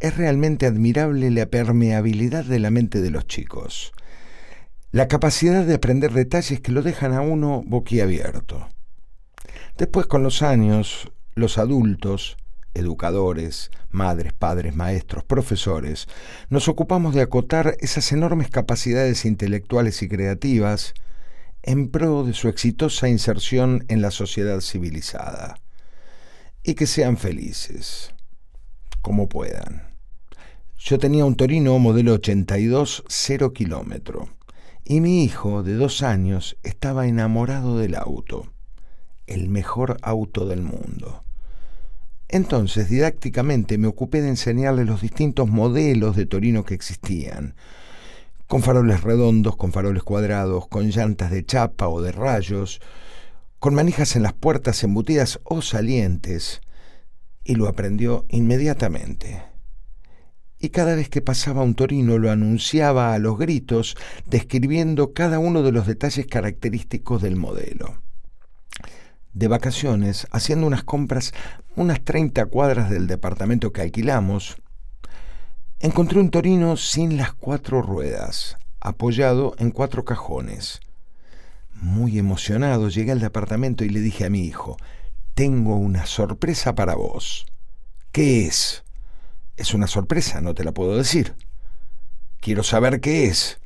Es realmente admirable la permeabilidad de la mente de los chicos, la capacidad de aprender detalles que lo dejan a uno boquiabierto. Después, con los años, los adultos, educadores, madres, padres, maestros, profesores, nos ocupamos de acotar esas enormes capacidades intelectuales y creativas en pro de su exitosa inserción en la sociedad civilizada. Y que sean felices, como puedan. Yo tenía un Torino modelo 82 0 kilómetro y mi hijo de dos años estaba enamorado del auto, el mejor auto del mundo. Entonces, didácticamente, me ocupé de enseñarle los distintos modelos de Torino que existían, con faroles redondos, con faroles cuadrados, con llantas de chapa o de rayos, con manijas en las puertas embutidas o salientes, y lo aprendió inmediatamente. Y cada vez que pasaba un torino lo anunciaba a los gritos, describiendo cada uno de los detalles característicos del modelo de vacaciones, haciendo unas compras unas 30 cuadras del departamento que alquilamos, encontré un torino sin las cuatro ruedas, apoyado en cuatro cajones. Muy emocionado llegué al departamento y le dije a mi hijo, tengo una sorpresa para vos. ¿Qué es? Es una sorpresa, no te la puedo decir. Quiero saber qué es.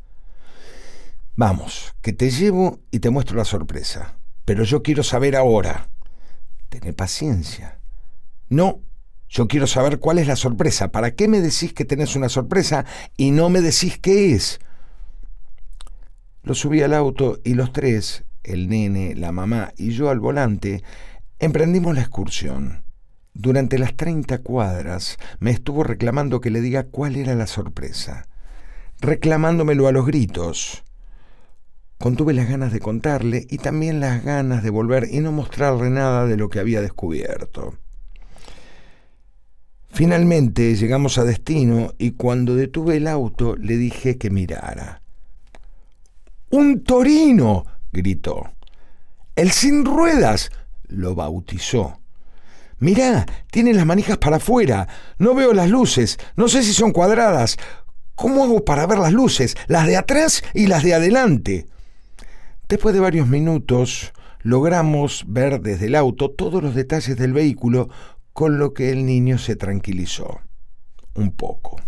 Vamos, que te llevo y te muestro la sorpresa pero yo quiero saber ahora. Tené paciencia. No, yo quiero saber cuál es la sorpresa. ¿Para qué me decís que tenés una sorpresa y no me decís qué es? Lo subí al auto y los tres, el nene, la mamá y yo al volante, emprendimos la excursión. Durante las 30 cuadras me estuvo reclamando que le diga cuál era la sorpresa, reclamándomelo a los gritos. Contuve las ganas de contarle y también las ganas de volver y no mostrarle nada de lo que había descubierto. Finalmente llegamos a destino y cuando detuve el auto le dije que mirara. ¡Un torino! gritó. El sin ruedas lo bautizó. Mirá, tiene las manijas para afuera. No veo las luces. No sé si son cuadradas. ¿Cómo hago para ver las luces? Las de atrás y las de adelante. Después de varios minutos logramos ver desde el auto todos los detalles del vehículo, con lo que el niño se tranquilizó un poco.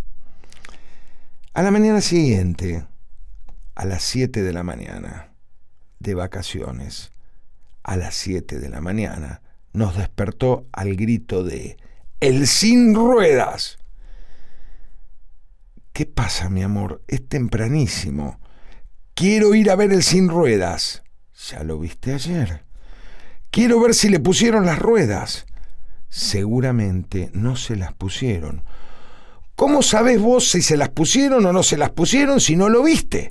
A la mañana siguiente, a las 7 de la mañana, de vacaciones, a las 7 de la mañana, nos despertó al grito de ¡El sin ruedas! ¿Qué pasa, mi amor? Es tempranísimo. Quiero ir a ver el sin ruedas. Ya lo viste ayer. Quiero ver si le pusieron las ruedas. Seguramente no se las pusieron. ¿Cómo sabes vos si se las pusieron o no se las pusieron si no lo viste?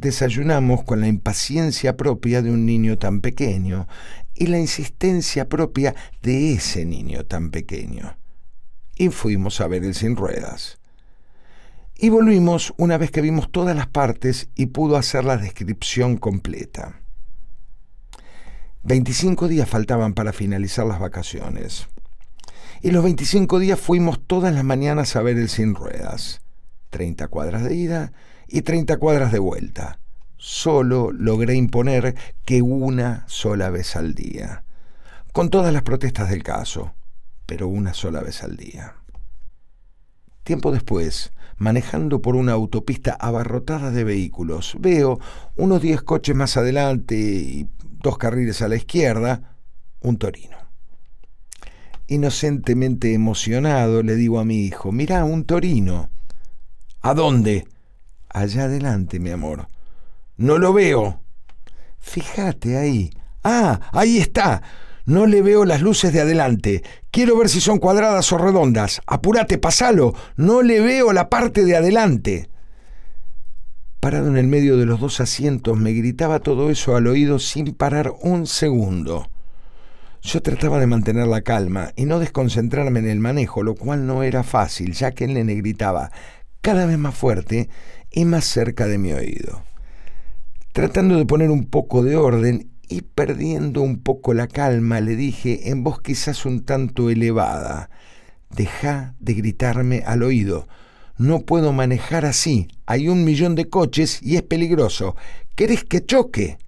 Desayunamos con la impaciencia propia de un niño tan pequeño y la insistencia propia de ese niño tan pequeño. Y fuimos a ver el sin ruedas. Y volvimos una vez que vimos todas las partes y pudo hacer la descripción completa. 25 días faltaban para finalizar las vacaciones. Y los 25 días fuimos todas las mañanas a ver el sin ruedas. 30 cuadras de ida y 30 cuadras de vuelta. Solo logré imponer que una sola vez al día. Con todas las protestas del caso, pero una sola vez al día. Tiempo después, manejando por una autopista abarrotada de vehículos, veo unos diez coches más adelante y dos carriles a la izquierda, un torino. Inocentemente emocionado le digo a mi hijo, mirá, un torino. ¿A dónde? Allá adelante, mi amor. No lo veo. Fíjate ahí. Ah, ahí está. No le veo las luces de adelante. Quiero ver si son cuadradas o redondas. Apúrate, pasalo. No le veo la parte de adelante. Parado en el medio de los dos asientos, me gritaba todo eso al oído sin parar un segundo. Yo trataba de mantener la calma y no desconcentrarme en el manejo, lo cual no era fácil, ya que el nene gritaba cada vez más fuerte y más cerca de mi oído. Tratando de poner un poco de orden y perdiendo un poco la calma le dije en voz quizás un tanto elevada, Deja de gritarme al oído. No puedo manejar así. Hay un millón de coches y es peligroso. ¿Querés que choque?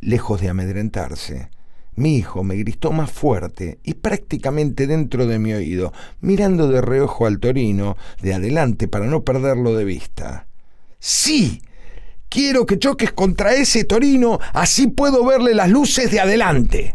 Lejos de amedrentarse, mi hijo me gritó más fuerte y prácticamente dentro de mi oído, mirando de reojo al torino, de adelante para no perderlo de vista. ¡Sí! Quiero que choques contra ese torino, así puedo verle las luces de adelante.